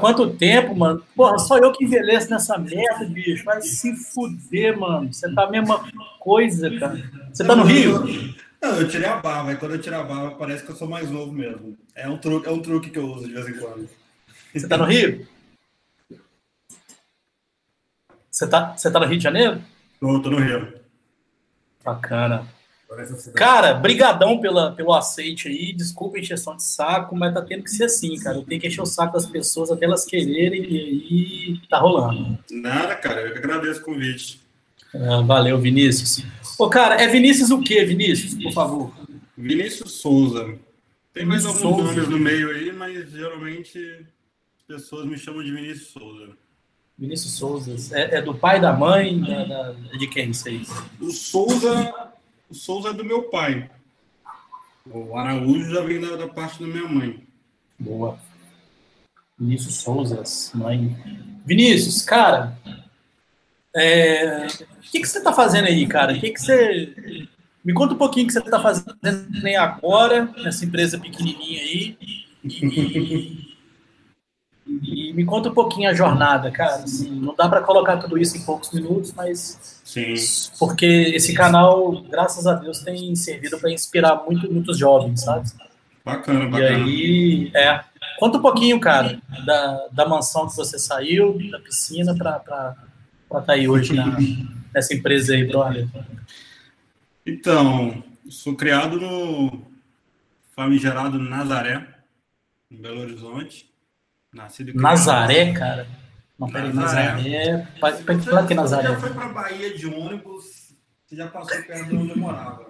quanto tempo, mano? Porra, só eu que envelheço nessa merda, bicho. Vai se fuder, mano. Você tá a mesma coisa, cara. Você tá no Rio? Não, eu tirei a barba, e quando eu tiro a barba, parece que eu sou mais novo mesmo. É um truque, é um truque que eu uso de vez em quando. Você tá no Rio? Você tá, você tá no Rio de Janeiro? Tô, tô no Rio. Bacana. Cara, brigadão pela, pelo aceite aí. Desculpa a encheção de saco, mas tá tendo que ser assim, cara. Tenho que encher o saco das pessoas até elas quererem e aí tá rolando. Nada, cara. Eu que agradeço o convite. Ah, valeu, Vinícius. Ô, cara, é Vinícius o quê, Vinícius? Por favor. Vinícius Souza. Tem mais alguns Souza. nomes no meio aí, mas geralmente as pessoas me chamam de Vinícius Souza. Vinícius Souza. É, é do pai, da mãe? Da, da, de quem isso aí? O Souza o Souza é do meu pai. O Araújo já vem da, da parte da minha mãe. Boa. Vinícius Souza, mãe. Vinícius, cara, é... o que, que você está fazendo aí, cara? O que, que você. Me conta um pouquinho o que você está fazendo agora, nessa empresa pequenininha aí. E, e me conta um pouquinho a jornada, cara. Assim, não dá para colocar tudo isso em poucos minutos, mas. Sim. Porque esse canal, graças a Deus, tem servido para inspirar muito, muitos jovens, sabe? Bacana, bacana. E aí, é. Conta um pouquinho, cara, da, da mansão que você saiu, da piscina, para estar tá aí hoje na, nessa empresa aí, brother. Então, sou criado no famigerado Nazaré, em Belo Horizonte. Nascido Nazaré, cara. Não, peraí, Nazaré. Para que Nazaré? Você já foi para Bahia de ônibus, você já passou perto de onde eu morava.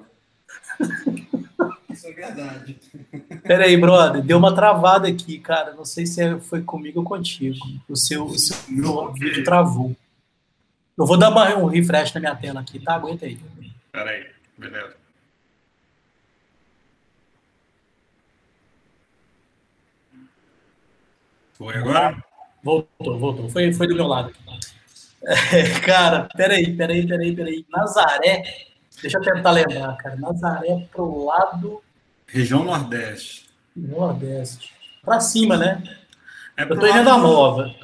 Isso é verdade. Peraí, brother, deu uma travada aqui, cara. Não sei se é, foi comigo ou contigo. O seu, o seu vídeo travou. Eu vou dar um refresh na minha tela aqui, tá? Aguenta aí. Peraí, beleza. Foi agora? Voltou, voltou. Foi, foi do meu lado. É, cara, peraí, peraí, peraí, peraí. Nazaré, deixa eu tentar lembrar, cara. Nazaré pro lado. Região Nordeste. Nordeste. Pra cima, né? É eu tô em Venda Nova.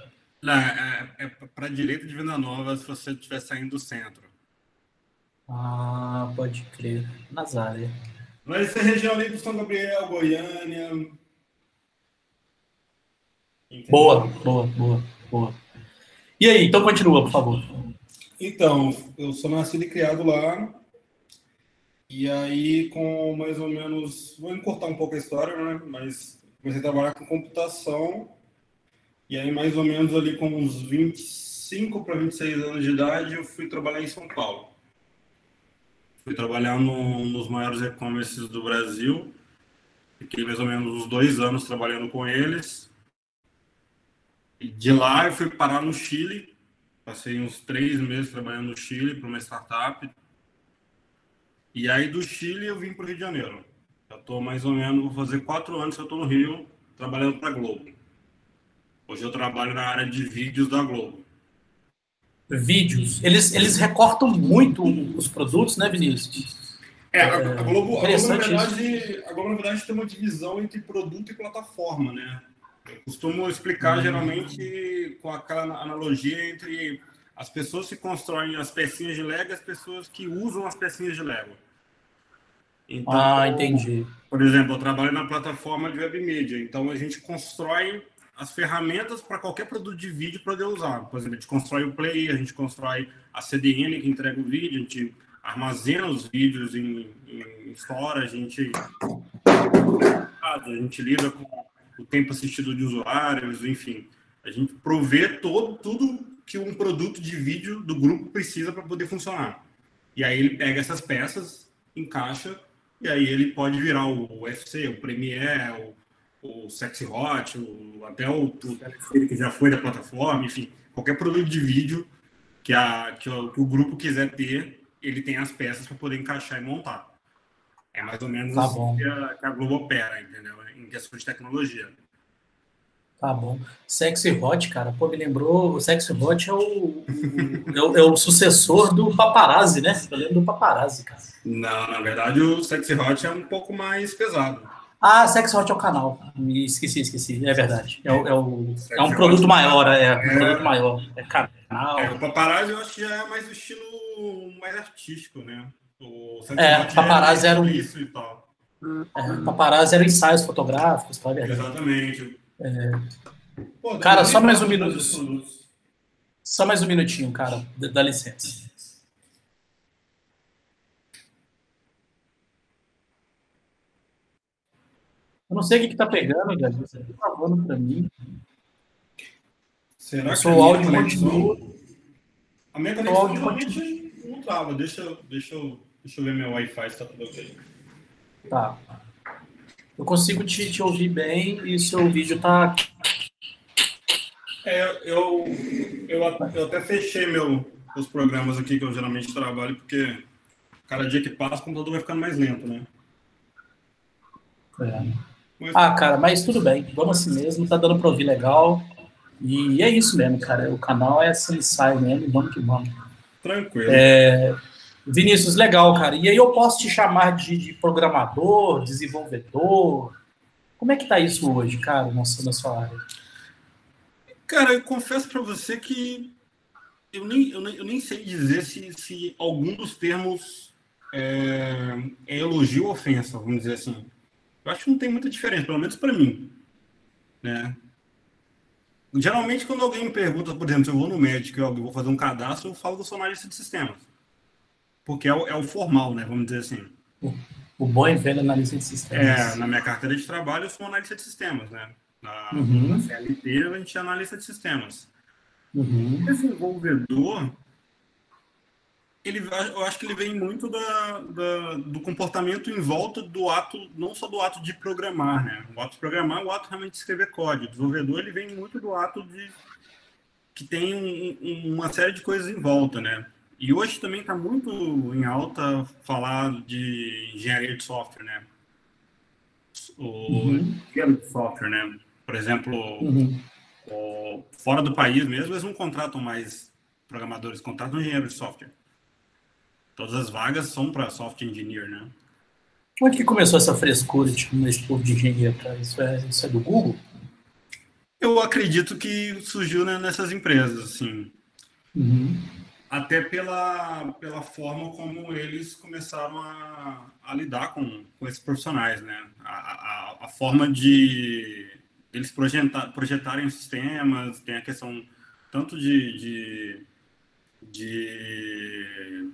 Não, é, é pra direita de Venda Nova se você estiver saindo do centro. Ah, pode crer. Nazaré. Vai ser região ali do São Gabriel, Goiânia, Boa, boa, boa, boa. E aí, então continua, por favor. Então, eu sou nascido e criado lá. E aí, com mais ou menos. Vou encurtar um pouco a história, né? Mas comecei a trabalhar com computação. E aí, mais ou menos ali com uns 25 para 26 anos de idade, eu fui trabalhar em São Paulo. Fui trabalhar no, nos maiores e-commerces do Brasil. Fiquei mais ou menos uns dois anos trabalhando com eles. De lá eu fui parar no Chile, passei uns três meses trabalhando no Chile para uma startup. E aí do Chile eu vim para o Rio de Janeiro. Já estou mais ou menos, vou fazer quatro anos que eu estou no Rio trabalhando para a Globo. Hoje eu trabalho na área de vídeos da Globo. Vídeos. Eles, eles recortam muito os produtos, né, Vinícius? É, a, a Globo, a Globo, na verdade, a Globo, na verdade, tem uma divisão entre produto e plataforma, né? Eu costumo explicar uhum. geralmente com aquela analogia entre as pessoas que constroem as pecinhas de Lego e as pessoas que usam as pecinhas de Lego. Então, ah, entendi. Por exemplo, eu trabalho na plataforma de web media, então a gente constrói as ferramentas para qualquer produto de vídeo poder usar. Por exemplo, a gente constrói o Play, a gente constrói a CDN que entrega o vídeo, a gente armazena os vídeos em, em storage, a gente, a gente lida com o tempo assistido de usuários, enfim. A gente provê todo, tudo que um produto de vídeo do grupo precisa para poder funcionar. E aí ele pega essas peças, encaixa, e aí ele pode virar o UFC, o Premiere, o, o Sexy Hot, o, até o, o que já foi da plataforma, enfim, qualquer produto de vídeo que, a, que, o, que o grupo quiser ter, ele tem as peças para poder encaixar e montar. É mais ou menos tá assim que a, que a Globo opera, entendeu? em questão de tecnologia. Tá bom. Sexy Hot, cara, pô, me lembrou. O Sexy Hot é o, o, é o, é o, sucessor do Paparazzi, né? Eu lembro do Paparazzi, cara. Não, na verdade o Sexy Hot é um pouco mais pesado. Ah, Sex Hot é o canal. Me esqueci, esqueci. É verdade. É, o, é, o, é um produto maior, é, é um produto maior. É canal. É, o paparazzi eu acho que já é mais o estilo mais artístico, né? O Sex é, paparazzi era um... isso e tal. É, paparazzi eram ensaios fotográficos, tá? Exatamente. É... Pô, cara, só mais um minuto. Só mais um minutinho, cara. Dá licença. Eu não sei o que, que tá pegando, Gabi. Você tá falando para mim. Será que o áudio continua? A minha conexão realmente não trava. Deixa, deixa, eu, deixa eu ver meu Wi-Fi se tá tudo ok. Tá. Eu consigo te, te ouvir bem e seu vídeo tá. É, eu, eu, eu até fechei meu, os programas aqui que eu geralmente trabalho, porque cada dia que passa o computador vai ficando mais lento, né? É. Ah, cara, mas tudo bem, vamos assim mesmo, tá dando pra ouvir legal. E é isso mesmo, cara. O canal é assim, sai mesmo, vamos que vamos. Tranquilo. É... Vinícius, legal, cara. E aí eu posso te chamar de, de programador, desenvolvedor? Como é que tá isso hoje, cara, na sua, na sua área? Cara, eu confesso para você que eu nem, eu nem, eu nem sei dizer se, se algum dos termos é, é elogio ou ofensa, vamos dizer assim. Eu acho que não tem muita diferença, pelo menos para mim. Né? Geralmente, quando alguém me pergunta, por exemplo, se eu vou no médico e eu vou fazer um cadastro, eu falo que eu sou analista de sistemas. Porque é o, é o formal, né? Vamos dizer assim. O, bom e velho analista de sistemas. É, na minha carteira de trabalho, eu sou analista de sistemas, né? Na, uhum. na CLT, a gente é analista de sistemas. Uhum. Desenvolvedor, ele, eu acho que ele vem muito da, da, do comportamento em volta do ato, não só do ato de programar, né? O ato de programar, o ato realmente de escrever código. O desenvolvedor, ele vem muito do ato de que tem um, um, uma série de coisas em volta, né? E hoje também está muito em alta falar de engenharia de software, né? O uhum. engenharia de software, né? Por exemplo, uhum. o, fora do país mesmo, eles não contratam mais programadores, contratam engenheiros de software. Todas as vagas são para software engineer, né? Onde que começou essa frescura tipo, nesse povo de engenheiro, cara? Isso é, isso é do Google? Eu acredito que surgiu né, nessas empresas, assim. Uhum. Até pela, pela forma como eles começaram a, a lidar com, com esses profissionais, né? A, a, a forma de eles projetar, projetarem os sistemas, tem a questão tanto de, de, de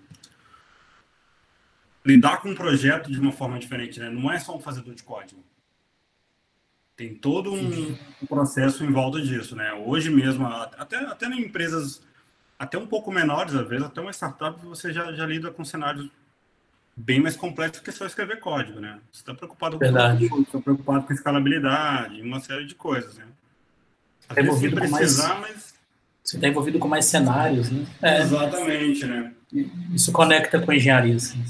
lidar com um projeto de uma forma diferente, né? Não é só um fazedor de código. Tem todo um, um processo em volta disso, né? Hoje mesmo, até, até em empresas até um pouco menores, às vezes, até uma startup, você já, já lida com cenários bem mais complexos que só escrever código, né? Você está preocupado com está preocupado com escalabilidade, uma série de coisas, né? Às tá vezes precisar, mais... mas... Você está envolvido com mais cenários, né? É. Exatamente, né? Isso conecta com a engenharia, assim.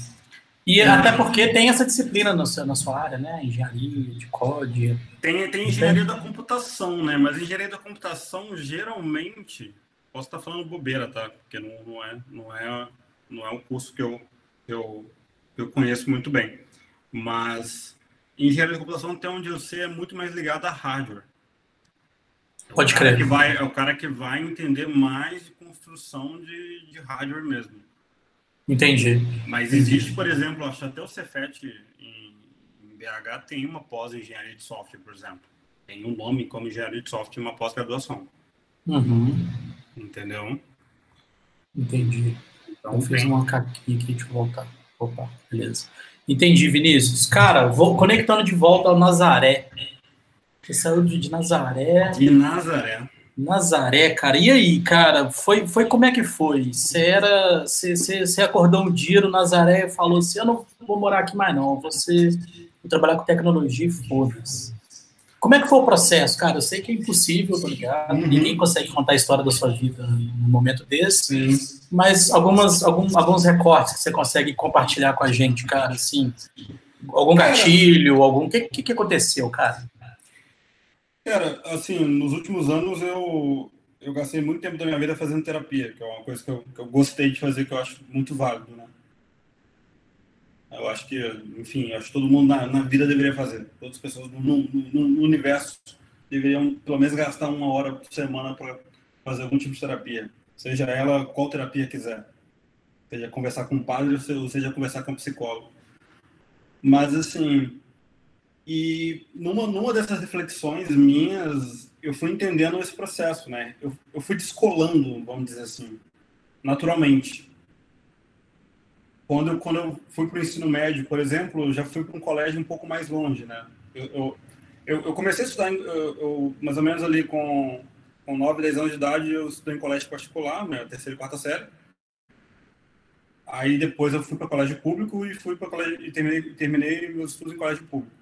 E até porque tem essa disciplina no seu, na sua área, né? Engenharia de código. Tem, tem engenharia da computação, né? Mas engenharia da computação, geralmente, posso estar falando bobeira, tá? Porque não, não, é, não, é, não é um curso que eu, eu, eu conheço muito bem. Mas engenharia da computação, até onde eu sei, é muito mais ligado a hardware. Pode crer. Que vai, é o cara que vai entender mais de construção de, de hardware mesmo. Entendi. Mas existe, por exemplo, acho até o Cefet em, em BH tem uma pós-engenharia de software, por exemplo. Tem um nome como engenharia de software uma pós-graduação. Uhum. Entendeu? Entendi. Então, eu fiz uma caquinha aqui, deixa eu voltar. Opa, beleza. Entendi, Vinícius. Cara, vou conectando de volta ao Nazaré. Você saiu de Nazaré. De Nazaré. Nazaré, cara. E aí, cara, foi, foi como é que foi? Você era. Você, acordou um dia no Nazaré e falou assim: eu não vou morar aqui mais, não. Você trabalhar com tecnologia e foda-se. Como é que foi o processo, cara? Eu sei que é impossível, tá ligado? Uhum. Ninguém consegue contar a história da sua vida num momento desse. Sim. Mas algumas, algum, alguns recortes que você consegue compartilhar com a gente, cara, assim. Algum gatilho, algum. O que, que, que aconteceu, cara? Cara, assim, nos últimos anos eu, eu gastei muito tempo da minha vida fazendo terapia, que é uma coisa que eu, que eu gostei de fazer, que eu acho muito válido, né? Eu acho que, enfim, acho que todo mundo na, na vida deveria fazer. Todas as pessoas no, no, no, universo deveriam, pelo menos, gastar uma hora por semana para fazer algum tipo de terapia. Seja ela qual terapia quiser. Seja conversar com um padre ou seja conversar com um psicólogo. Mas, assim, e numa, numa dessas reflexões minhas, eu fui entendendo esse processo, né? Eu, eu fui descolando, vamos dizer assim, naturalmente. Quando quando eu fui para o ensino médio, por exemplo, já fui para um colégio um pouco mais longe, né? Eu, eu, eu comecei a estudar, eu, eu, mais ou menos ali com, com 9, 10 anos de idade, eu estudei em colégio particular, né? Terceira e quarta série. Aí depois eu fui para colégio público e fui para colégio e terminei, terminei meus estudos em colégio público.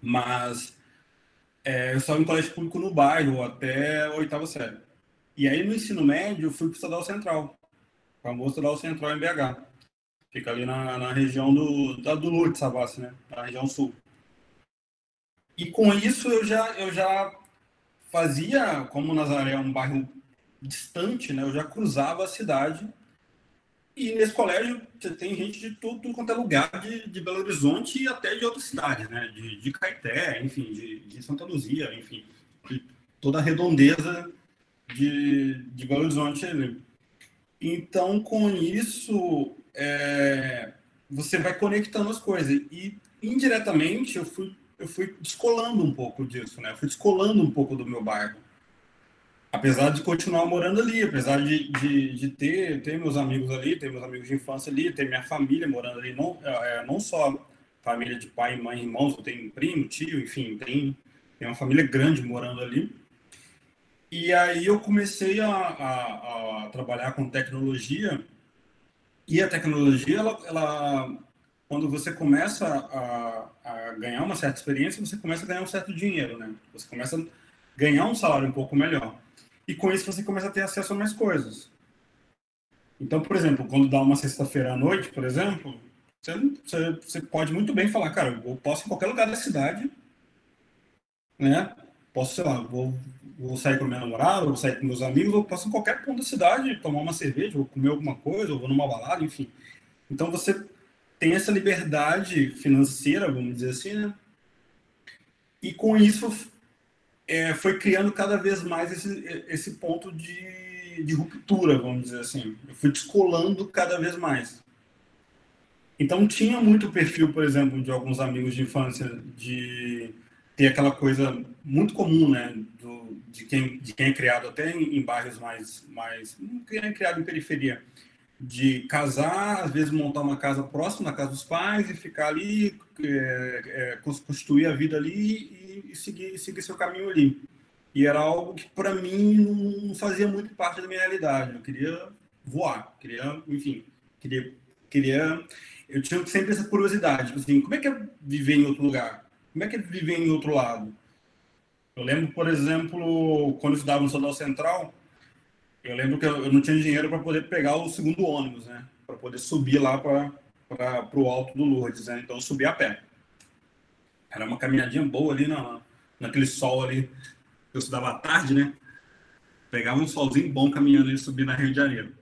Mas é, eu estava em colégio público no bairro até a oitava série. E aí no ensino médio eu fui para o Estadual Central, famoso Estadual Central em BH. Fica ali na, na região do, da, do Lourdes, Savassi, né? Na região sul. E com isso eu já, eu já fazia, como Nazaré é um bairro distante, né? Eu já cruzava a cidade e nesse colégio tem gente de tudo, tudo quanto é lugar de, de Belo Horizonte e até de outras cidades, né? De, de Caeté, enfim, de, de Santa Luzia, enfim, de toda a redondeza de, de Belo Horizonte. Então, com isso, é, você vai conectando as coisas. E, indiretamente, eu fui, eu fui descolando um pouco disso, né? Eu fui descolando um pouco do meu bairro apesar de continuar morando ali, apesar de, de, de, ter, ter meus amigos ali, ter meus amigos de infância ali, ter minha família morando ali, não, é, é não só família de pai, mãe, irmãos, eu tenho primo, tio, enfim, tem, tem uma família grande morando ali. E aí eu comecei a, a, a trabalhar com tecnologia, e a tecnologia, ela, ela quando você começa a, a ganhar uma certa experiência, você começa a ganhar um certo dinheiro, né? Você começa a ganhar um salário um pouco melhor. E com isso você começa a ter acesso a mais coisas. Então, por exemplo, quando dá uma sexta-feira à noite, por exemplo, você, você, pode muito bem falar, cara, eu posso em qualquer lugar da cidade, né? Posso, sei lá, vou, vou sair com minha namorada, vou sair com meus amigos, ou posso em qualquer ponto da cidade, tomar uma cerveja, ou comer alguma coisa, ou vou numa balada, enfim. Então você tem essa liberdade financeira, vamos dizer assim, né? E com isso é, foi criando cada vez mais esse, esse ponto de, de ruptura, vamos dizer assim. Eu fui descolando cada vez mais. Então tinha muito perfil, por exemplo, de alguns amigos de infância de ter aquela coisa muito comum, né, do, de quem de quem é criado até em, em bairros mais mais quem é criado em periferia, de casar, às vezes montar uma casa próxima da casa dos pais e ficar ali, é, é, a vida ali e, e, seguir, seguir seu caminho ali. E era algo que, para mim, não fazia muito parte da minha realidade. Eu queria voar, queria, enfim, queria, queria. Eu tinha sempre essa curiosidade, tipo assim, como é que é viver em outro lugar? Como é que é viver em outro lado? Eu lembro, por exemplo, quando eu estudava no Sodal Central, eu lembro que eu não tinha dinheiro para poder pegar o segundo ônibus, né? Para poder subir lá para o alto do Lourdes, né? Então eu subi a pé. Era uma caminhadinha boa ali na, naquele sol ali. Eu estudava à tarde, né? Pegava um solzinho bom caminhando e subir na Rio de Janeiro.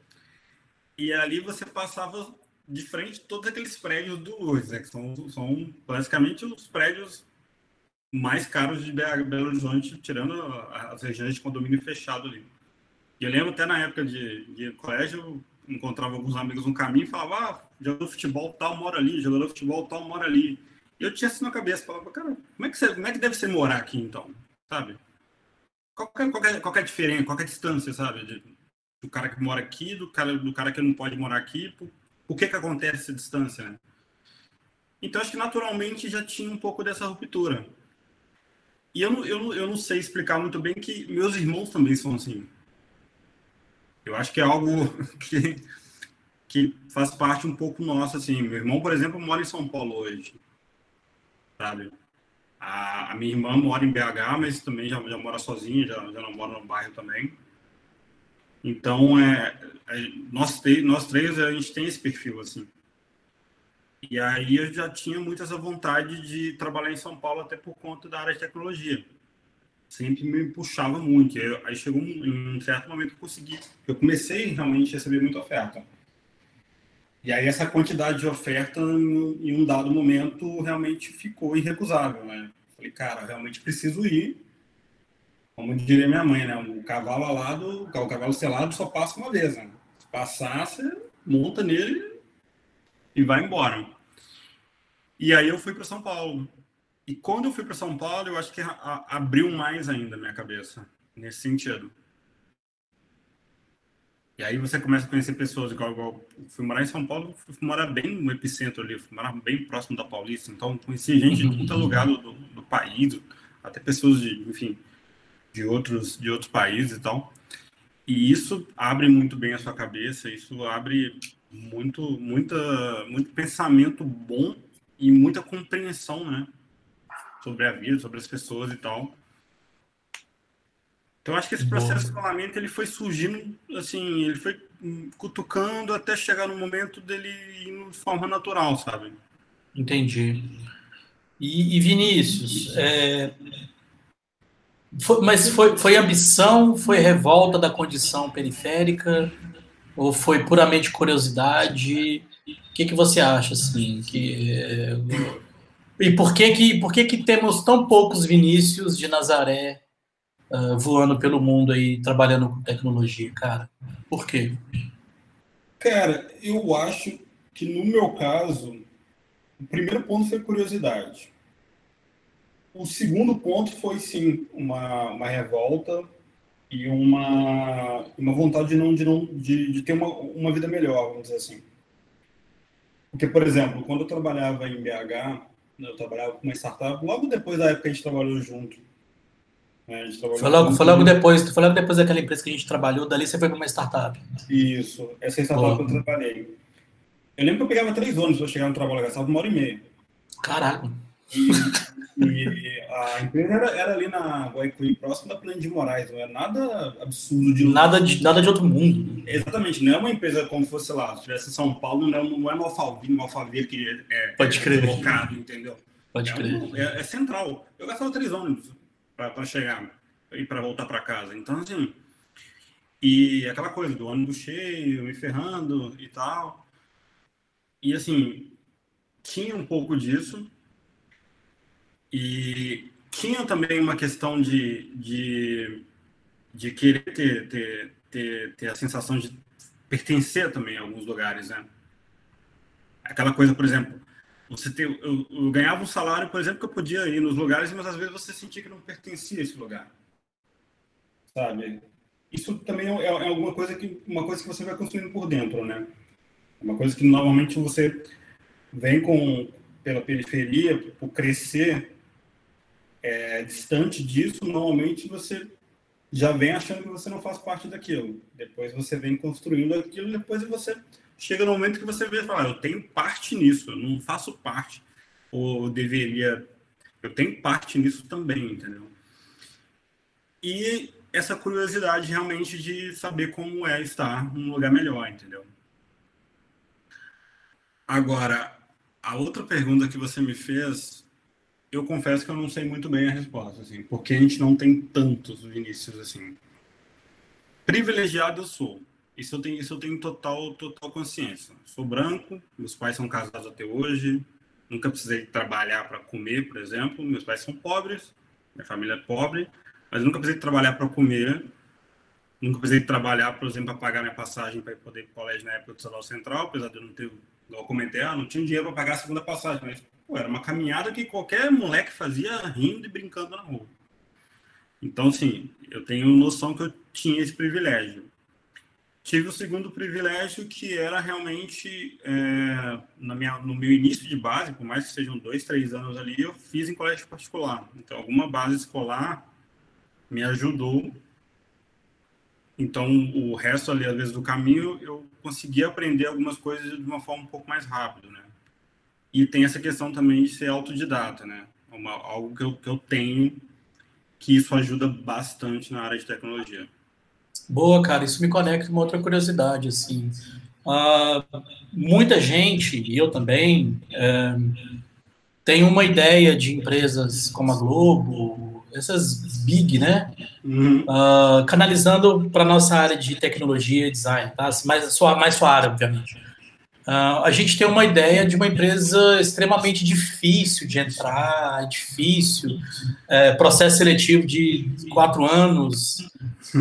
E ali você passava de frente todos aqueles prédios do Lourdes, né? Que são, são basicamente os prédios mais caros de Belo Horizonte, tirando as regiões de condomínio fechado ali. E eu lembro até na época de, de colégio, encontrava alguns amigos no caminho e falava, ah, jogador de futebol tal mora ali, jogador de futebol tal mora ali. E eu tinha assim na cabeça, falava, cara, como é que, você, como é que deve ser morar aqui então, sabe? Qual é, a diferença, qual é a distância, sabe? De, do cara que mora aqui, do cara, do cara que não pode morar aqui, por, por que que acontece essa distância, né? Então, acho que naturalmente já tinha um pouco dessa ruptura. E eu, eu, eu não sei explicar muito bem que meus irmãos também são assim. Eu acho que é algo que, que faz parte um pouco nosso, assim. Meu irmão, por exemplo, mora em São Paulo hoje, sabe? A, a minha irmã mora em BH, mas também já, já mora sozinha, já, já não mora no bairro também. Então, é, é, nós, nós três, a gente tem esse perfil, assim. E aí eu já tinha muito essa vontade de trabalhar em São Paulo, até por conta da área de tecnologia sempre me puxava muito. aí chegou um, um certo momento que eu consegui, eu comecei realmente a receber muita oferta. E aí essa quantidade de oferta, em um dado momento, realmente ficou irrecusável, né? Falei, cara, realmente preciso ir. Como diria minha mãe, né? O cavalo alado, o cavalo selado só passa uma vez, né? Se passar, você monta nele e vai embora. E aí eu fui para São Paulo. E quando eu fui para São Paulo, eu acho que abriu mais ainda a minha cabeça, nesse sentido. E aí você começa a conhecer pessoas, igual, igual fui morar em São Paulo, fui morar bem no epicentro ali, fui morar bem próximo da Paulista, então conheci gente de todo lugar do, do, país, até pessoas de, enfim, de outros, de outros países e tal. E isso abre muito bem a sua cabeça, isso abre muito, muita, muito pensamento bom e muita compreensão, né? Sobre a vida, sobre as pessoas e tal. Então, acho que esse processo de escolamento ele foi surgindo, assim, ele foi cutucando até chegar no momento dele ir de forma natural, sabe? Entendi. E, e Vinícius, é... foi, mas foi, foi ambição, foi revolta da condição periférica, ou foi puramente curiosidade? O que, que você acha, assim? Que, é... E por que que, por que que temos tão poucos Vinícius de Nazaré uh, voando pelo mundo aí, trabalhando com tecnologia, cara? Por quê? Cara, eu acho que no meu caso, o primeiro ponto foi curiosidade. O segundo ponto foi, sim, uma, uma revolta e uma, uma vontade de, não, de, não, de, de ter uma, uma vida melhor, vamos dizer assim. Porque, por exemplo, quando eu trabalhava em BH, eu trabalhava com uma startup, logo depois da época que a gente trabalhou junto, né? Foi logo, foi logo depois, foi logo depois daquela empresa que a gente trabalhou, dali você foi para uma startup. Isso, essa startup que eu trabalhei. Eu lembro que eu pegava três ônibus para chegar no trabalho, eu gastava uma hora e meia. Caraca. E, e a empresa era, era, ali na Guaicuí, próximo da Plano de Moraes, não é nada absurdo de. Nada de, nada de outro mundo. Exatamente, não é uma empresa como fosse lá, se estivesse em São Paulo, não é, não é no Alphaville, no Alphaville que é, Pode crer. é entendeu? Pode é crer. Um, é, é central. Eu gastava três ônibus para chegar e para voltar para casa. Então, assim, e aquela coisa do ônibus cheio, me ferrando e tal. E, assim, tinha um pouco disso. E tinha também uma questão de, de, de querer ter, ter, ter, ter a sensação de pertencer também a alguns lugares, né? Aquela coisa, por exemplo, você ter, eu, eu, ganhava um salário, por exemplo, que eu podia ir nos lugares, mas às vezes você sentia que não pertencia a esse lugar. Sabe? Isso também é, é alguma coisa que uma coisa que você vai construindo por dentro, né? Uma coisa que normalmente você vem com pela periferia, por crescer é, distante disso, normalmente você já vem achando que você não faz parte daquilo. Depois você vem construindo aquilo, depois você chega no momento que você vê e fala, ah, eu tenho parte nisso, eu não faço parte, ou deveria, eu tenho parte nisso também, entendeu? E essa curiosidade realmente de saber como é estar num lugar melhor, entendeu? Agora, a outra pergunta que você me fez, eu confesso que eu não sei muito bem a resposta, assim, porque a gente não tem tantos Vinícius assim. Privilegiado eu sou, isso eu tenho, isso eu tenho total, total consciência. Sou branco, meus pais são casados até hoje, nunca precisei trabalhar para comer, por exemplo. Meus pais são pobres, minha família é pobre, mas nunca precisei trabalhar para comer. Nunca precisei trabalhar, por exemplo, para pagar minha passagem para poder ir para o colégio na época do Salão Central, apesar de eu não ter, igual eu comentei, ah, não tinha dinheiro para pagar a segunda passagem, mas pô, era uma caminhada que qualquer moleque fazia rindo e brincando na rua. Então, assim, eu tenho noção que eu tinha esse privilégio. Tive o segundo privilégio, que era realmente, é, na minha, no meu início de base, por mais que sejam dois, três anos ali, eu fiz em colégio particular. Então, alguma base escolar me ajudou. Então, o resto ali, às vezes, do caminho, eu consegui aprender algumas coisas de uma forma um pouco mais rápida, né? E tem essa questão também de ser autodidata, né? Uma, algo que eu, que eu tenho que isso ajuda bastante na área de tecnologia. Boa, cara, isso me conecta com uma outra curiosidade, assim. Uh, muita gente, e eu também, uh, tem uma ideia de empresas como a Globo, essas big, né? Uhum. Uh, canalizando para nossa área de tecnologia e design, tá? Mais sua, mais sua área, obviamente. Uh, a gente tem uma ideia de uma empresa extremamente difícil de entrar, difícil, é, processo seletivo de quatro anos,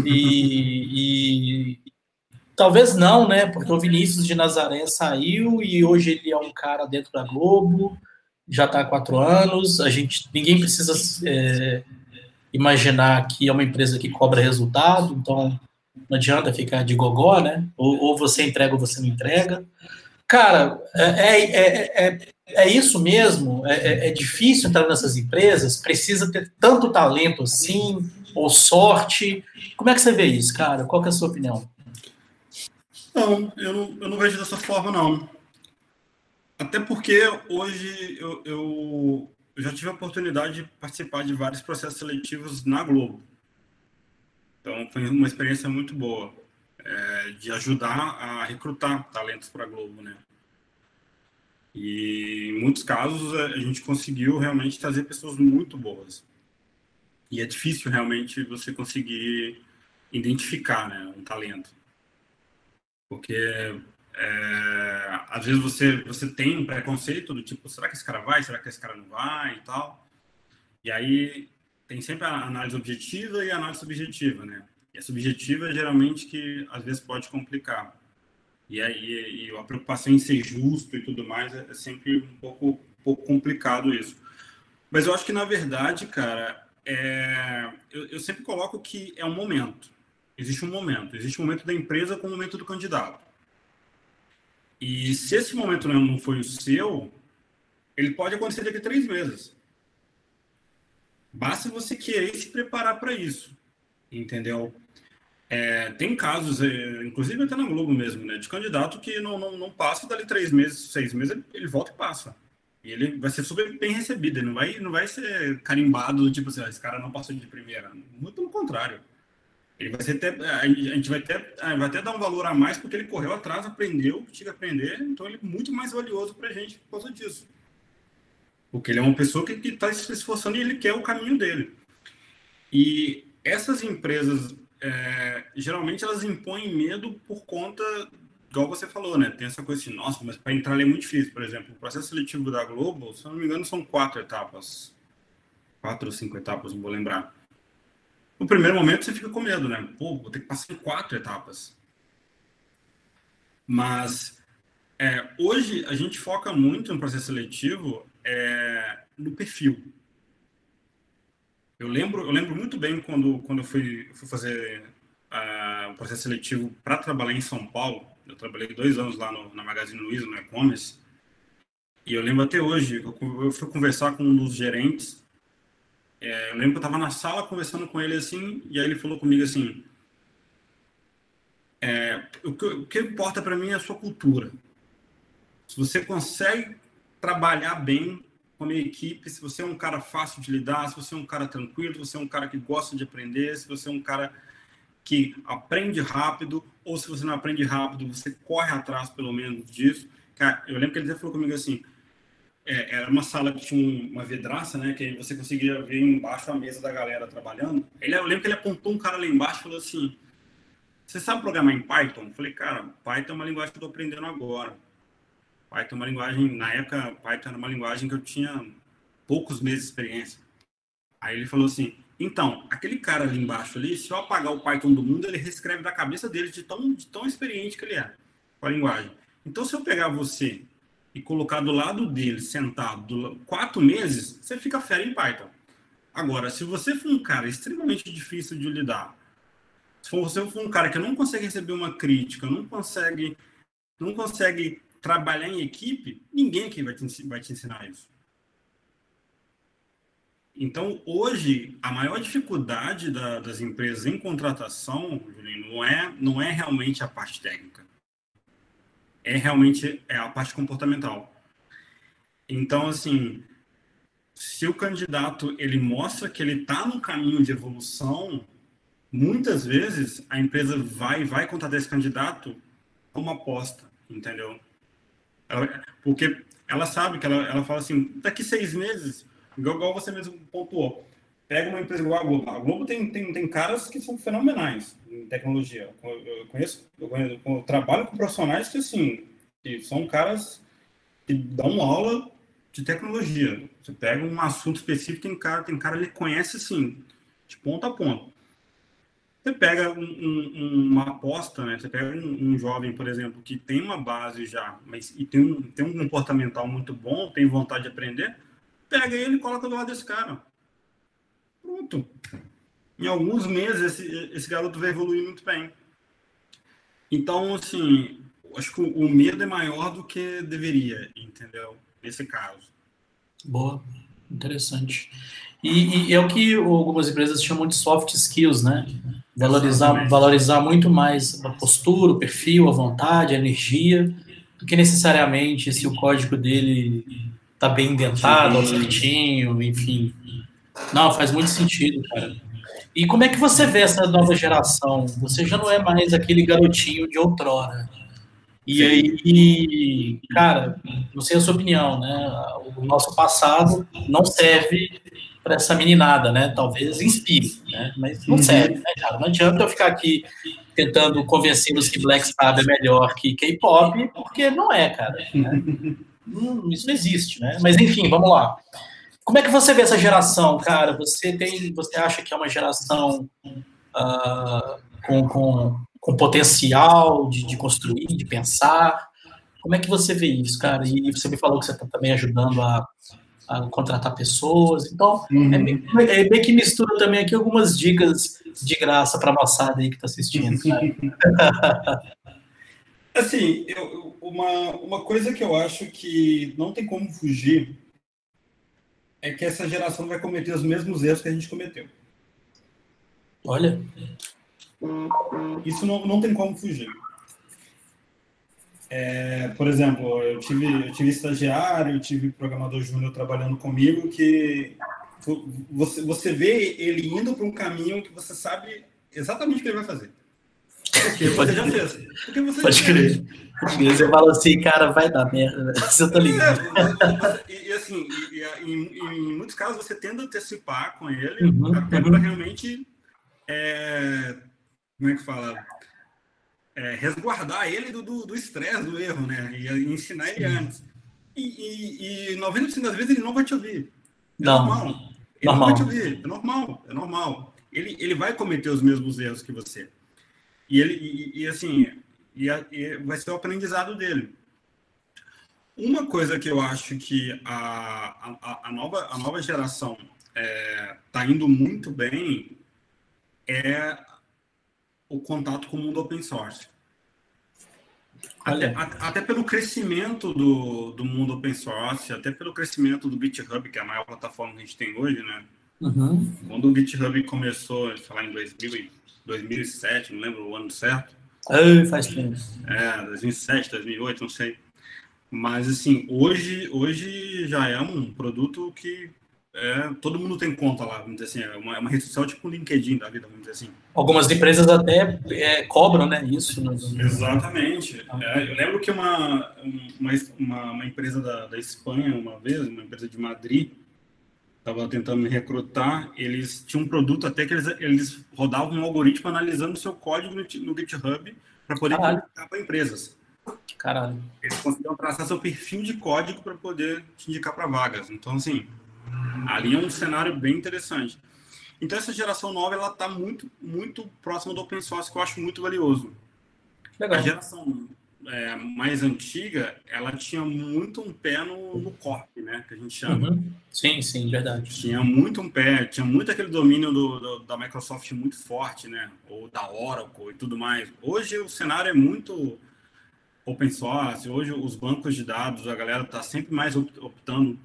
e, e, talvez não, né? Porque o Vinícius de Nazaré saiu e hoje ele é um cara dentro da Globo, já está há quatro anos. A gente, ninguém precisa é, imaginar que é uma empresa que cobra resultado, então não adianta ficar de gogó, né? Ou, ou você entrega ou você não entrega. Cara, é, é, é, é, é isso mesmo? É, é, difícil entrar nessas empresas? Precisa ter tanto talento assim? Ou sorte? Como é que você vê isso, cara? Qual é a sua opinião? Não, eu não, eu não vejo dessa forma, não. Até porque hoje eu, eu já tive a oportunidade de participar de vários processos seletivos na Globo. Então, foi uma experiência muito boa é, de ajudar a recrutar talentos para a Globo, né? E em muitos casos a gente conseguiu realmente trazer pessoas muito boas. E é difícil realmente você conseguir identificar né, um talento. Porque é, às vezes você, você tem um preconceito do tipo, será que esse cara vai? Será que esse cara não vai? E tal. E aí tem sempre a análise objetiva e a análise subjetiva, né? A subjetiva geralmente que às vezes pode complicar. E aí e a preocupação em ser justo e tudo mais é, é sempre um pouco, um pouco complicado isso. Mas eu acho que na verdade, cara, é, eu, eu sempre coloco que é um momento. Existe um momento. Existe o um momento da empresa com o um momento do candidato. E se esse momento não foi o seu, ele pode acontecer daqui a três meses. Basta você querer se preparar para isso, entendeu? É, tem casos, é, inclusive até na Globo mesmo, né, de candidato que não, não, não passa dali três meses, seis meses, ele, ele, volta e passa. E ele vai ser super bem recebido, ele não vai, não vai ser carimbado, tipo assim, ah, esse cara não passou de primeira. Muito pelo contrário. Ele vai ser até, a gente vai até, vai até dar um valor a mais porque ele correu atrás, aprendeu tinha que aprender, então ele é muito mais valioso para a gente por causa disso. Porque ele é uma pessoa que está se esforçando e ele quer o caminho dele. E essas empresas é, geralmente elas impõem medo por conta, igual você falou, né? Tem essa coisa assim, nossa, mas para entrar ali é muito difícil. Por exemplo, o processo seletivo da Globo, se eu não me engano, são quatro etapas. Quatro ou cinco etapas, não vou lembrar. No primeiro momento você fica com medo, né? Pô, vou ter que passar em quatro etapas. Mas é, hoje a gente foca muito no processo seletivo é, no perfil. Eu lembro, eu lembro muito bem quando, quando eu fui, fui fazer uh, o processo seletivo para trabalhar em São Paulo. Eu trabalhei dois anos lá no, na Magazine Luiza, no e-commerce. E eu lembro até hoje, eu, eu fui conversar com um dos gerentes. É, eu lembro que eu estava na sala conversando com ele assim, e aí ele falou comigo assim: é, o, que, o que importa para mim é a sua cultura. Se você consegue trabalhar bem com a minha equipe, se você é um cara fácil de lidar, se você é um cara tranquilo, se você é um cara que gosta de aprender, se você é um cara que aprende rápido, ou se você não aprende rápido, você corre atrás pelo menos disso. Cara, eu lembro que ele até falou comigo assim, é, era uma sala que tinha uma vidraça, né, que você conseguia ver embaixo a mesa da galera trabalhando. Ele, eu lembro que ele apontou um cara lá embaixo e falou assim, você sabe programar em Python? Eu falei, cara, Python é uma linguagem que eu estou aprendendo agora. Python é uma linguagem, na época, Python era uma linguagem que eu tinha poucos meses de experiência. Aí ele falou assim: então, aquele cara ali embaixo ali, se eu apagar o Python do mundo, ele reescreve da cabeça dele de tão, de tão experiente que ele é com a linguagem. Então, se eu pegar você e colocar do lado dele, sentado, do, quatro meses, você fica fera em Python. Agora, se você for um cara extremamente difícil de lidar, se você for um cara que não consegue receber uma crítica, não consegue, não consegue trabalhar em equipe, ninguém aqui vai te, vai te ensinar isso. Então, hoje, a maior dificuldade da, das empresas em contratação, não é, não é realmente a parte técnica. É realmente é a parte comportamental. Então, assim, se o candidato ele mostra que ele está no caminho de evolução, muitas vezes a empresa vai vai contratar esse candidato como aposta, entendeu? Ela, porque ela sabe que ela, ela fala assim, daqui seis meses, igual, igual você mesmo pontuou, pega uma empresa igual a Globo. A Globo tem, tem, tem caras que são fenomenais em tecnologia. Eu conheço, eu, conheço, eu trabalho com profissionais que, assim, E são caras que dão aula de tecnologia. Você pega um assunto específico, tem cara, tem cara que conhece assim, de ponta a ponta. Você pega um, um, uma aposta, né? Você pega um, um, jovem, por exemplo, que tem uma base já, mas e tem um, tem um comportamental muito bom, tem vontade de aprender, pega ele e coloca do lado desse cara. Pronto. Em alguns meses, esse, esse garoto vai evoluir muito bem. Então, assim, acho que o medo é maior do que deveria, entendeu? Nesse caso. Boa, interessante. E, e, é o que algumas empresas chamam de soft skills, né? Valorizar, valorizar muito mais a postura, o perfil, a vontade, a energia, do que necessariamente se o código dele tá bem indentado, certinho, enfim. Não, faz muito sentido, cara. E como é que você vê essa nova geração? Você já não é mais aquele garotinho de outrora. E aí, cara, não sei a sua opinião, né? O nosso passado não serve para essa meninada, né? Talvez inspire, né? Mas não uhum. serve, né, cara? Não adianta eu ficar aqui tentando convencê-los que Black Sabbath é melhor que K-pop, porque não é, cara. Né? hum, isso não existe, né? Mas enfim, vamos lá. Como é que você vê essa geração, cara? Você tem, você acha que é uma geração uh, com, com, com, potencial de, de, construir, de pensar? Como é que você vê isso, cara? E você me falou que você está também ajudando a, a, contratar pessoas. Então, uhum. é, bem, é, bem, que mistura também aqui algumas dicas de graça para a moçada aí que está assistindo. assim, eu, uma, uma coisa que eu acho que não tem como fugir é que essa geração vai cometer os mesmos erros que a gente cometeu. Olha. Isso não, não tem como fugir. É, por exemplo, eu tive, eu tive estagiário, eu tive programador júnior trabalhando comigo que você, você vê ele indo para um caminho que você sabe exatamente o que ele vai fazer. Porque você já fez. Porque você Pode crer. Você fala assim, cara, vai dar merda. Né? Você tá ligado. É, e, e, assim, e, e, em, muitos casos você tenta antecipar com ele, uhum, até uhum. para realmente. É, como é que fala? É, resguardar ele do estresse do, do, erro, né? E, ensinar ele antes. E, e, e 90% das vezes ele não vai te ouvir. É não. normal. Ele normal. não vai te ouvir. É normal. É normal. Ele, ele vai cometer os mesmos erros que você. E ele, e, e assim, e, a, e, vai ser o aprendizado dele. Uma coisa que eu acho que a, a, a nova, a nova geração está é, tá indo muito bem é o contato com o mundo open source. Até, até, pelo crescimento do, do mundo open source, até pelo crescimento do GitHub, que é a maior plataforma que a gente tem hoje, né? Uhum. Quando o GitHub começou, sei lá, em 2000, 2007, não lembro o ano certo. Ai, faz tempo. É, 2007, 2008, não sei. Mas, assim, hoje, hoje já é um produto que é, todo mundo tem conta lá, vamos dizer assim. É uma, é uma rede social tipo o LinkedIn da vida, vamos dizer assim. Algumas empresas até é, cobram, né? Isso. Né? Exatamente. É, eu lembro que uma, uma, uma empresa da, da Espanha, uma vez, uma empresa de Madrid, estava tentando me recrutar, eles tinham um produto até que eles, eles rodavam um algoritmo analisando o seu código no, no GitHub para poder indicar para empresas. Caralho. Eles conseguiam traçar seu perfil de código para poder te indicar para vagas. Então, assim, ali é um cenário bem interessante. Então, essa geração nova, ela está muito, muito próxima do open source, que eu acho muito valioso. Legal. A geração é, mais antiga, ela tinha muito um pé no, no corp, né? Que a gente chama. Uhum. Sim, sim, verdade. Tinha muito um pé, tinha muito aquele domínio do, do, da Microsoft muito forte, né? Ou da Oracle e tudo mais. Hoje o cenário é muito open source, hoje os bancos de dados, a galera está sempre mais optando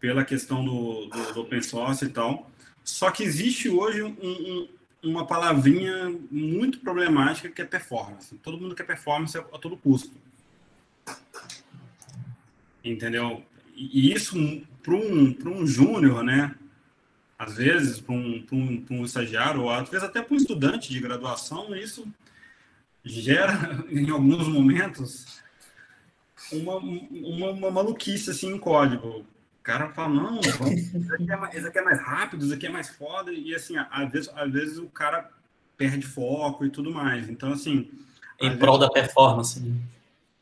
pela questão do, do, do, open source e tal. Só que existe hoje um, um uma palavrinha muito problemática que é performance. Todo mundo quer performance a, todo custo. Entendeu? E isso para um, um júnior, né? Às vezes, para um, um, um estagiário, ou às vezes até para um estudante de graduação, isso gera, em alguns momentos, uma, uma, uma maluquice assim, em código cara fala, não, vamos, isso, aqui é mais, isso aqui é mais rápido, isso aqui é mais foda, e assim, às vezes, às vezes o cara perde foco e tudo mais. Então, assim. Em prol vezes, da performance. Né?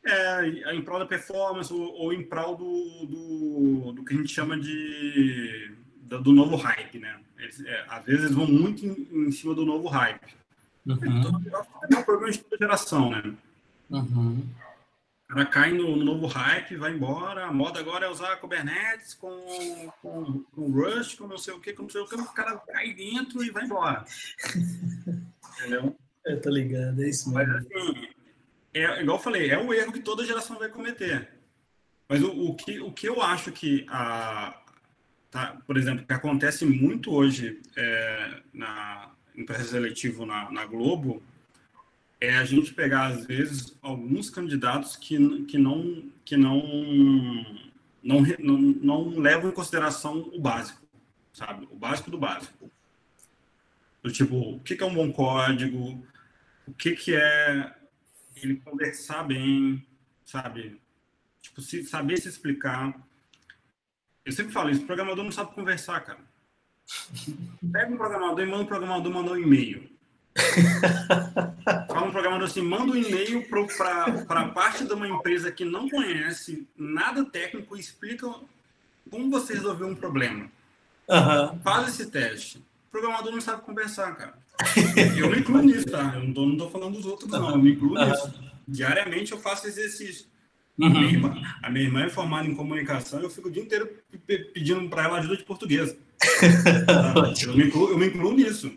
É, em prol da performance ou, ou em prol do, do, do, que a gente chama de do, do novo hype, né? Eles, é, às vezes eles vão muito em, em cima do novo hype. Uhum. Então, é um problema de geração, né? Uhum. Cara cai no, no, novo hype, vai embora. A moda agora é usar Kubernetes com, com, com Rust, com não sei o que, com não sei o que. O cara cai dentro e vai embora. Entendeu? Eu tô ligado, é isso mesmo. Mas, assim, é, igual eu falei, é o erro que toda geração vai cometer. Mas o, o, que, o que eu acho que, a, tá, por exemplo, que acontece muito hoje é, na, em processo na, na Globo, é a gente pegar, às vezes, alguns candidatos que, que, não, que não, não, não, não levam em consideração o básico, sabe? O básico do básico. Do tipo, o que é um bom código, o que, que é ele conversar bem, sabe? Tipo, se, saber se explicar. Eu sempre falo isso, o programador não sabe conversar, cara. Pega um programador e manda um programador mandar um e-mail. Fala um programador assim, manda um e-mail para a parte de uma empresa que não conhece nada técnico e explica como você resolveu um problema. Uhum. Faz esse teste. O programador não sabe conversar, cara. Eu me incluo nisso, tá? Eu não tô, não tô falando dos outros, não. Eu me incluo uhum. nisso. Diariamente eu faço exercício. Uhum. A, minha irmã, a, minha irmã, é formada em comunicação eu fico o dia inteiro pedindo para ela ajuda de português. eu, me incluo, eu me incluo nisso.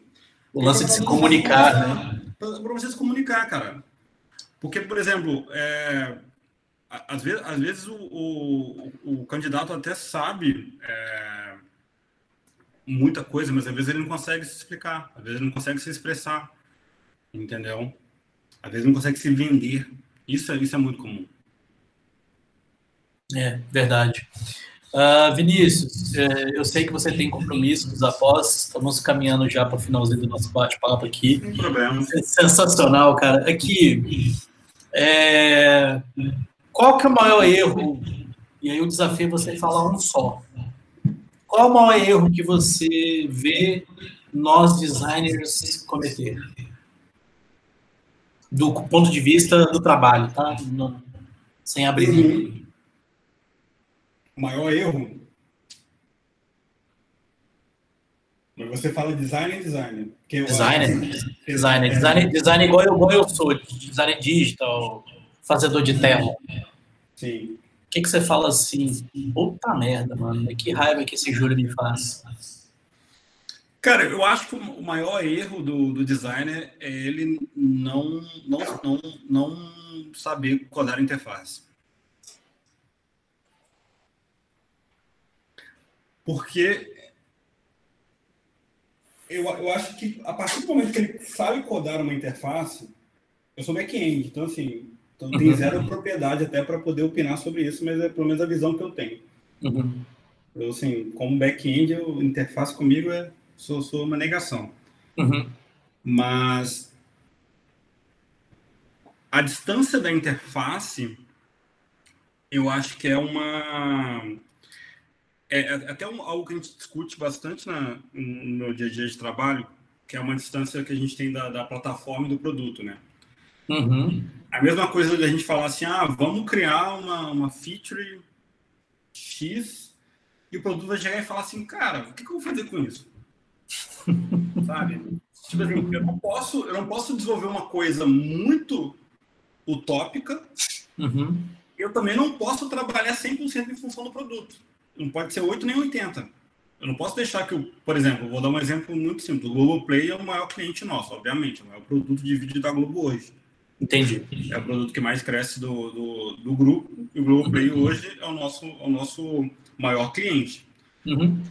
O lance de se comunicar, né? Para você se comunicar, cara. Porque, por exemplo, é, às vezes, às vezes o, o, o candidato até sabe é, muita coisa, mas às vezes ele não consegue se explicar, às vezes ele não consegue se expressar, entendeu? Às vezes não consegue se vender. Isso, é, isso é muito comum. É, verdade. Uh, Vinícius, é, eu sei que você tem compromissos após, estamos caminhando já para o finalzinho do nosso bate-papo aqui. Sem problema. É sensacional, cara. Aqui, é, qual que é o maior erro? E aí o desafio é você falar um só. Qual o maior erro que você vê nós designers cometer? Do ponto de vista do trabalho, tá? Não, sem abrir. O maior erro. Mas você fala design e design. Designer. Designer. Design, design igual, eu, igual eu sou. Design digital, fazedor de tela. Sim. O que, que você fala assim? Puta merda, mano. Que raiva que esse Júlio me faz. Cara, eu acho que o maior erro do, do designer é ele não, não, não, não saber codar a interface. Porque eu, eu acho que a partir do momento que ele sabe codar uma interface, eu sou back-end, então assim, então, tem zero propriedade até para poder opinar sobre isso, mas é pelo menos a visão que eu tenho. Uhum. Eu, assim, como back-end, a interface comigo é sou, sou uma negação. Uhum. Mas a distância da interface, eu acho que é uma é, é até um, algo que a gente discute bastante na, no meu dia a dia de trabalho, que é uma distância que a gente tem da, da plataforma e do produto, né? Uhum. A mesma coisa da gente falar assim, ah, vamos criar uma, uma feature X e o produto vai chegar e falar assim, cara, o que, que eu vou fazer com isso? Sabe? Tipo assim, eu não posso, eu não posso desenvolver uma coisa muito utópica. Uhum. Eu também não posso trabalhar 100% em função do produto. Não pode ser 8 nem 80. Eu não posso deixar que, eu, por exemplo, vou dar um exemplo muito simples. O Globoplay é o maior cliente nosso, obviamente, é o maior produto de vídeo da Globo hoje. Entendi. É o produto que mais cresce do, do, do grupo. E o Globoplay uhum. hoje é o nosso, é o nosso maior cliente. Uhum.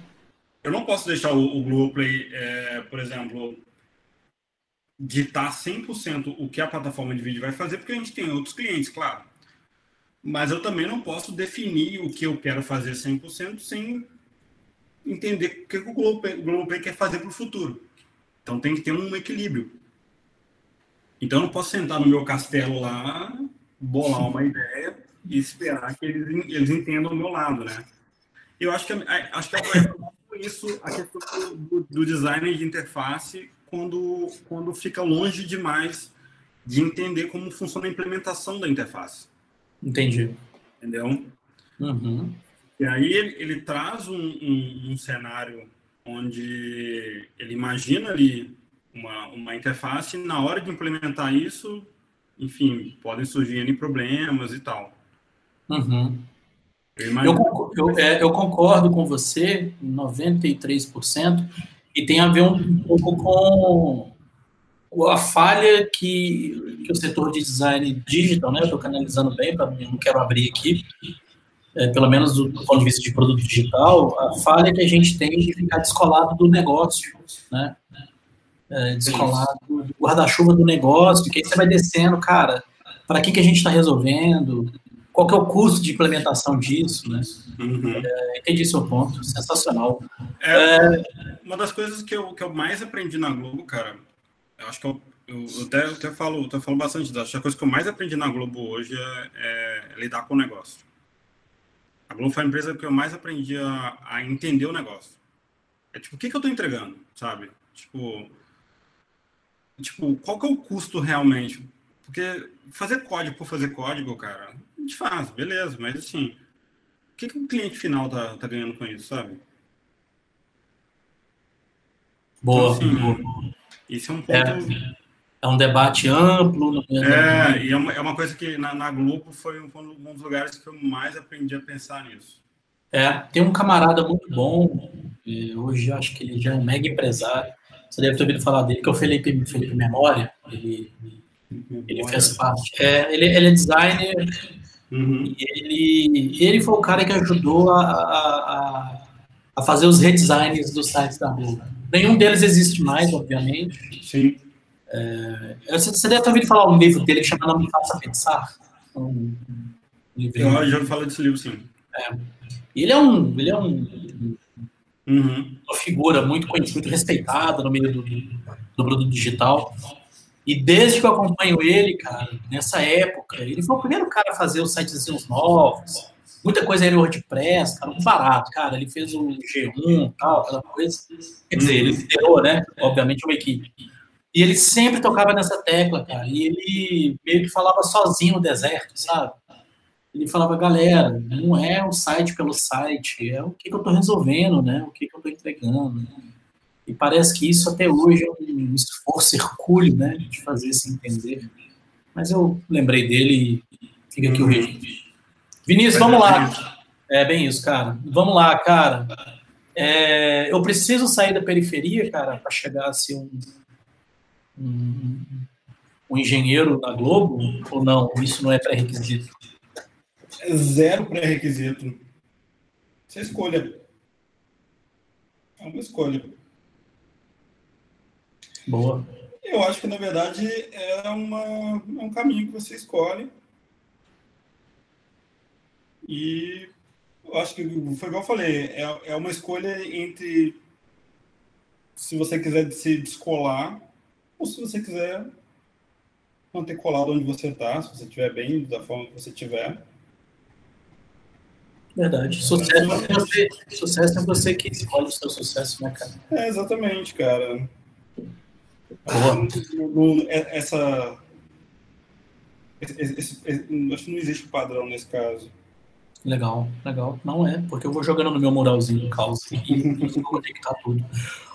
Eu não posso deixar o, o Globoplay, é, por exemplo, ditar 100% o que a plataforma de vídeo vai fazer, porque a gente tem outros clientes, claro. Mas eu também não posso definir o que eu quero fazer 100% sem entender o que o Globoplay, quer fazer para o futuro. Então tem que ter um equilíbrio. Então eu não posso sentar no meu castelo lá, bolar uma ideia e esperar que eles, eles entendam o meu lado, né? Eu acho que acho que é isso a questão do, do design de interface quando quando fica longe demais de entender como funciona a implementação da interface. Entendi. Entendeu? Uhum. E aí ele, ele traz um, um, um, cenário onde ele imagina ali uma, uma interface e na hora de implementar isso, enfim, podem surgir N problemas e tal. Uhum. Eu, eu, eu, é, eu, concordo com você, 93%, e tem a ver um, um pouco com a falha que, que o setor de design digital, né? Eu estou canalizando bem, mim, não quero abrir aqui, é, pelo menos do, do, ponto de vista de produto digital, a falha que a gente tem de ficar descolado do negócio, né? É, descolado do guarda-chuva do negócio, que aí você vai descendo, cara, para que, que a gente está resolvendo? Qual que é o custo de implementação disso, né? Uhum. É, entendi seu ponto, sensacional. É, é, uma das coisas que eu, que eu mais aprendi na Globo, cara, acho que eu, eu, eu até, eu até, falo, até falo bastante disso, acho que a coisa que eu mais aprendi na Globo hoje é, é lidar com o negócio. A Globo foi a empresa que eu mais aprendi a, a entender o negócio. É tipo, o que, que eu estou entregando, sabe? Tipo, tipo, qual que é o custo realmente? Porque fazer código por fazer código, cara, a gente faz, beleza, mas assim, o que, que o cliente final tá, tá ganhando com isso, sabe? Boa. Então, assim, boa. Isso é um é. ponto. É é um debate amplo. É, e é uma, é uma coisa que na, na Globo foi um, um, dos lugares que eu mais aprendi a pensar nisso. É, tem um camarada muito bom, hoje acho que ele já é um mega empresário. Você deve ter ouvido falar dele, que é o Felipe, Felipe Memória. Ele, ele fez parte. É, ele, ele é designer uhum. ele, ele foi o cara que ajudou a, a, a fazer os redesigns dos sites da Globo. Nenhum deles existe mais, obviamente. Sim. É, você deve ter ouvido falar um livro dele que chama Não Me Faça Pensar. Um, um livro eu já falo desse livro, sim. É. Ele é um, ele é um, uhum. uma figura muito conhecida, muito respeitada no meio do, do produto digital. E desde que eu acompanho ele, cara, nessa época, ele foi o primeiro cara a fazer os sites novos. Muita coisa era WordPress, cara, muito barato, cara. Ele fez o G1 tal, aquela coisa. Quer dizer, ele liderou, né? Obviamente, uma equipe. E ele sempre tocava nessa tecla, cara. E ele meio que falava sozinho no deserto, sabe? Ele falava, galera, não é o site pelo site, é o que, que eu estou resolvendo, né? O que, que eu estou entregando. Né? E parece que isso até hoje é um esforço hercúleo, né? De fazer se entender. Mas eu lembrei dele e fica aqui o registro. Vinícius, vamos lá. É bem isso, cara. Vamos lá, cara. É, eu preciso sair da periferia, cara, para chegar a ser um, um, um engenheiro da Globo ou não? Isso não é pré-requisito? É zero pré-requisito. Você escolha. É uma escolha. Boa. Eu acho que, na verdade, é, uma, é um caminho que você escolhe. E eu acho que, foi igual eu falei, é, é uma escolha entre se você quiser se descolar ou se você quiser manter colado onde você está, se você estiver bem, da forma que você estiver. Verdade. Sucesso é, você, sucesso é você que escolhe o seu sucesso, né, cara? É, exatamente, cara. É, essa. Esse, esse, esse, acho que não existe padrão nesse caso. Legal, legal. Não é, porque eu vou jogando no meu muralzinho do caos e vou conectar tudo.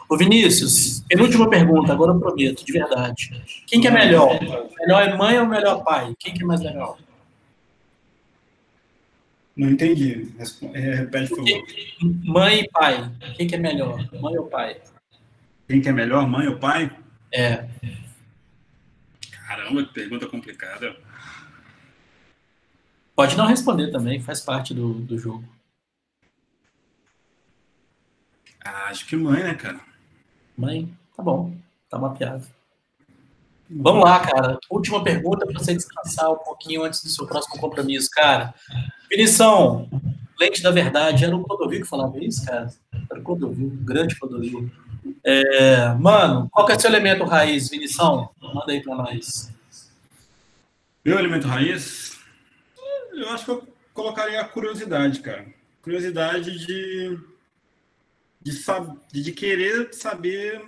Ô Vinícius, penúltima pergunta, agora eu prometo, de verdade. Quem que é melhor? Melhor é mãe ou melhor pai? Quem que é mais legal? Não entendi. É, repete, por favor. Mãe e pai. Quem que é melhor? Mãe ou pai? Quem que é melhor, mãe ou pai? É. Caramba, que pergunta complicada. Pode não responder também, faz parte do, do jogo. Ah, acho que mãe, né, cara? Mãe, tá bom, tá mapeado. Vamos lá, cara. Última pergunta para você descansar um pouquinho antes do seu próximo compromisso, cara. Vinição, lente da verdade. Era o Clodovil que falava isso, cara? Era o Clodovil, um grande Clodovil. É, mano, qual que é o seu elemento raiz, Vinição? Manda aí para nós. Meu elemento raiz? Eu acho que eu colocaria a curiosidade, cara. Curiosidade de de, de querer saber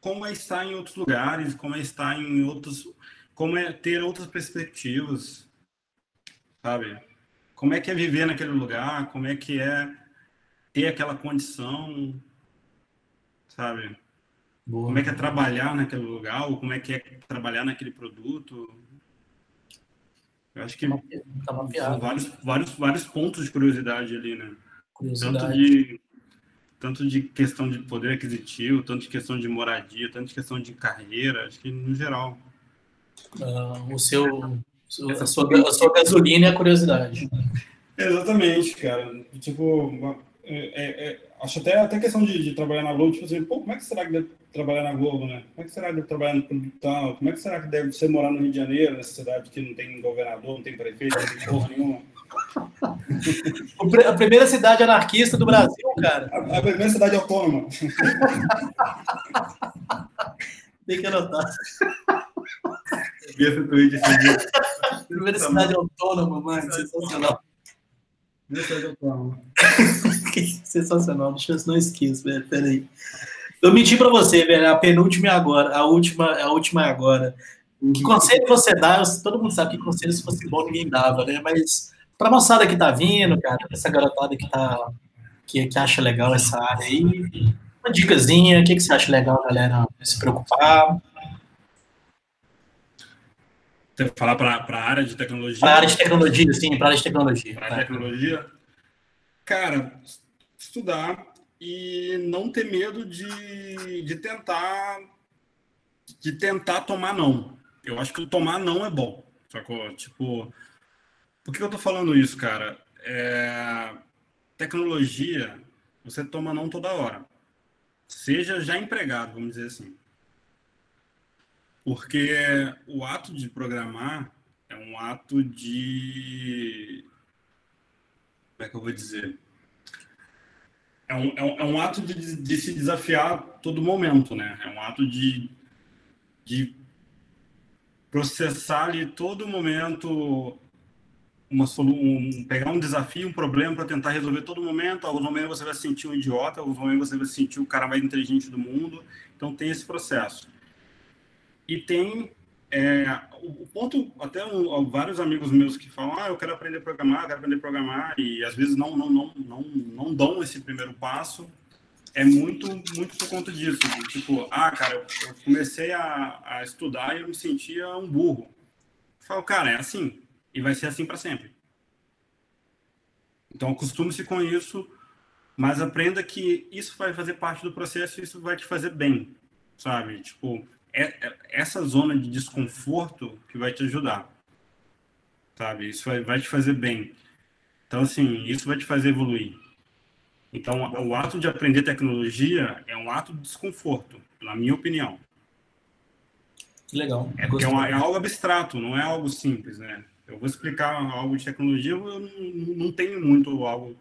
como é estar em outros lugares, como é estar em outros, como é ter outras perspectivas. sabe? Como é que é viver naquele lugar? Como é que é ter aquela condição, sabe? Boa. Como é que é trabalhar naquele lugar? Ou como é que é trabalhar naquele produto? Eu acho que tá são vários, vários, vários pontos de curiosidade ali, né? Curiosidade. Tanto de tanto de questão de poder aquisitivo, tanto de questão de moradia, tanto de questão de carreira, acho que no geral. Uh, o seu, a sua, a sua gasolina é a curiosidade. Exatamente, cara. Tipo, é, é, é, acho até até questão de, de, trabalhar na Globo, tipo assim, pô, como é que será que deve trabalhar na Globo, né? Como é que será que deve trabalhar no produtal? Como é que será que deve ser morar no Rio de Janeiro, nessa cidade que não tem governador, não tem prefeito, não tem porra nenhuma? a primeira cidade anarquista do Brasil, cara. A, a primeira cidade autônoma. tem que anotar. Vi esse tweet esse dia. Primeira cidade autônoma, mano, sensacional. Sensacional, deixa eu não esqueço, velho, peraí. Eu menti pra você, velho, a penúltima é agora, a última, a última é agora. Que conselho você dá? Todo mundo sabe que conselho se fosse bom ninguém dava, né? Mas Pra moçada que tá vindo, cara, essa garotada que tá. Que, que acha legal essa área aí, uma dicasinha, o que, que você acha legal, galera, se preocupar? Falar para a área de tecnologia? Para a área de tecnologia, sim, para a área de tecnologia. Para a tecnologia? Cara, estudar e não ter medo de, de tentar de tentar tomar não. Eu acho que o tomar não é bom. Sacou? Tipo, por que eu estou falando isso, cara? É... Tecnologia, você toma não toda hora. Seja já empregado, vamos dizer assim. Porque o ato de programar é um ato de. Como é que eu vou dizer? É um, é um, é um ato de, de, se desafiar todo momento, né? É um ato de, de processar ali todo momento uma um, pegar um desafio, um problema para tentar resolver todo momento. Alguns momentos você vai se sentir um idiota, alguns momentos você vai se sentir o cara mais inteligente do mundo. Então tem esse processo. E tem é, o, ponto, até vários amigos meus que falam, ah, eu quero aprender a programar, quero aprender a programar, e às vezes não, não, não, não, não dão esse primeiro passo, é muito, muito por conta disso. Tipo, ah, cara, eu, comecei a, a estudar e eu me sentia um burro. Eu falo, cara, é assim, e vai ser assim para sempre. Então, acostume-se com isso, mas aprenda que isso vai fazer parte do processo isso vai te fazer bem, sabe? Tipo, essa zona de desconforto que vai te ajudar, sabe? Isso vai, vai te fazer bem. Então, assim, isso vai te fazer evoluir. Então, o ato de aprender tecnologia é um ato de desconforto, na minha opinião. Que legal. É, é, uma, é algo abstrato, não é algo simples, né? Eu vou explicar algo de tecnologia, eu não, não tenho muito algo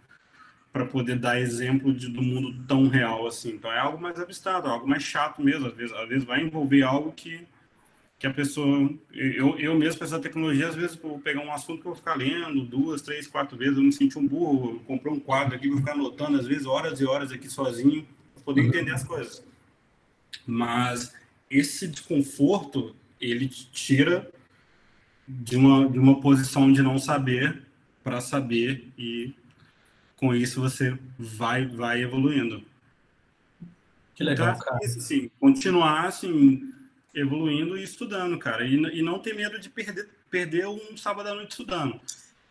para poder dar exemplo de, do mundo tão real assim. Então é algo mais abstrato, algo mais chato mesmo. Às vezes, às vezes vai envolver algo que, que a pessoa. Eu, eu mesmo, para essa tecnologia, às vezes vou pegar um assunto que eu vou ficar lendo duas, três, quatro vezes. Eu me sinto um burro. Eu comprei um quadro aqui, vou ficar anotando, às vezes, horas e horas aqui sozinho, para poder uhum. entender as coisas. Mas esse desconforto, ele tira de uma, de uma posição de não saber para saber e com isso você vai vai evoluindo. Que legal, então, cara. Isso, assim, continuar assim, evoluindo e estudando, cara. E, e não ter medo de perder, perder um sábado à noite estudando.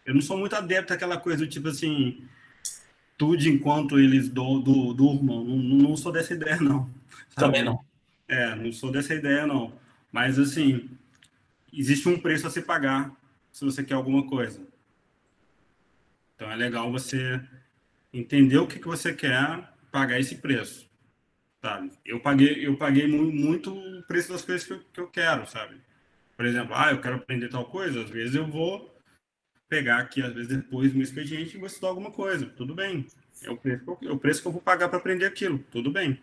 Eu não sou muito adepto àquela coisa do tipo assim, tudo enquanto eles do, do, durmam. Não, não sou dessa ideia, não. Sabe? Também não. É, não sou dessa ideia, não. Mas, assim, existe um preço a se pagar se você quer alguma coisa. Então é legal você entender o que, que você quer, pagar esse preço. Sabe? Eu paguei, eu paguei muito o preço das coisas que eu, que eu quero, sabe? Por exemplo, ah, eu quero aprender tal coisa, às vezes eu vou pegar aqui, às vezes depois no expediente e vou estudar alguma coisa. Tudo bem. É o preço que eu, é o preço que eu vou pagar para aprender aquilo. Tudo bem.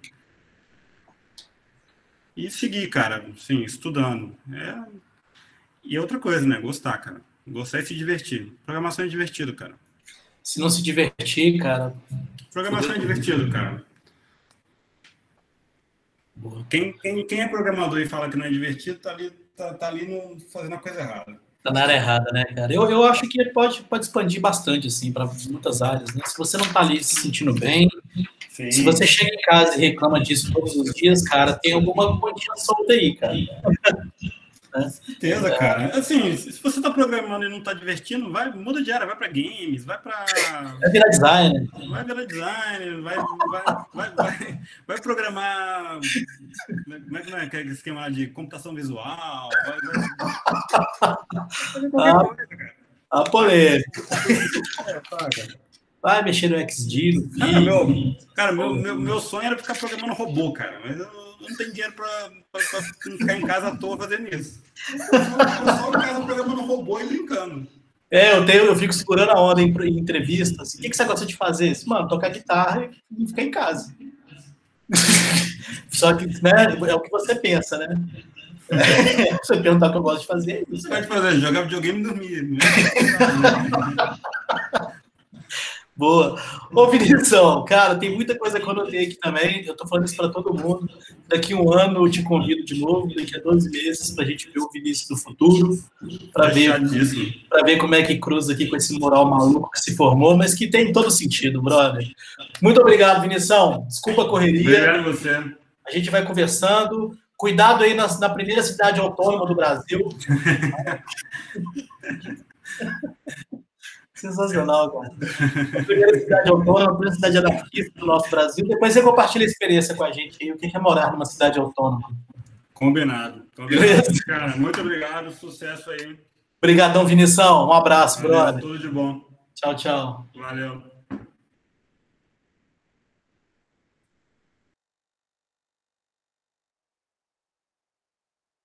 E seguir, cara, sim, estudando. É, e outra coisa, né? Gostar, cara. Gostar e se divertir. Programação é divertido, cara. Se não se divertir, cara. Programação é divertido, cara. Quem, quem, quem é programador e fala que não é divertido, tá ali, tá, tá ali no, fazendo a coisa errada. Tá na área errada, né, cara? Eu, eu acho que ele pode, pode expandir bastante, assim, para muitas áreas, né? Se você não tá ali se sentindo bem, Sim. se você chega em casa e reclama disso todos os dias, cara, tem alguma coisa solta aí, cara. Né? Certeza, é. cara. Assim, se você está programando e não está divertindo, vai, muda de área, vai para games, vai para. Vai virar designer. Vai virar designer, vai, vai, vai, vai, vai programar. Como é que é aquele esquema de computação visual? Vai, vai... Ah, a polêmica. Vai mexer no XD, no cara, meu, cara meu, meu, meu sonho era ficar programando robô, cara, mas eu não tem dinheiro para ficar em casa à toa fazendo isso. Eu só em casa programando robô e brincando. É, eu, tenho, eu fico segurando a onda em, em entrevistas. O que, que você gosta de fazer? Mano, tocar guitarra e ficar em casa. Só que, né, é o que você pensa, né? É, você perguntar o que eu gosto de fazer. É isso. Você pode fazer, jogar videogame e dormir. Né? Boa. Ô, Vinição, cara, tem muita coisa que eu anotei aqui também. Eu tô falando isso para todo mundo. Daqui um ano eu te convido de novo, daqui a 12 meses, para a gente ver o Vinícius do futuro, para ver, ver como é que cruza aqui com esse moral maluco que se formou, mas que tem todo sentido, brother. Muito obrigado, Vinição. Desculpa a correria. Obrigado a você. A gente vai conversando. Cuidado aí na, na primeira cidade autônoma do Brasil. Sensacional, cara. A primeira cidade autônoma, a primeira cidade anarquista do nosso Brasil. Depois você compartilha a experiência com a gente aí, o que é morar numa cidade autônoma. Combinado. Combinado, cara. Muito obrigado, sucesso aí. Obrigadão, Vinição. Um abraço, Valeu, brother. Tudo de bom. Tchau, tchau. Valeu.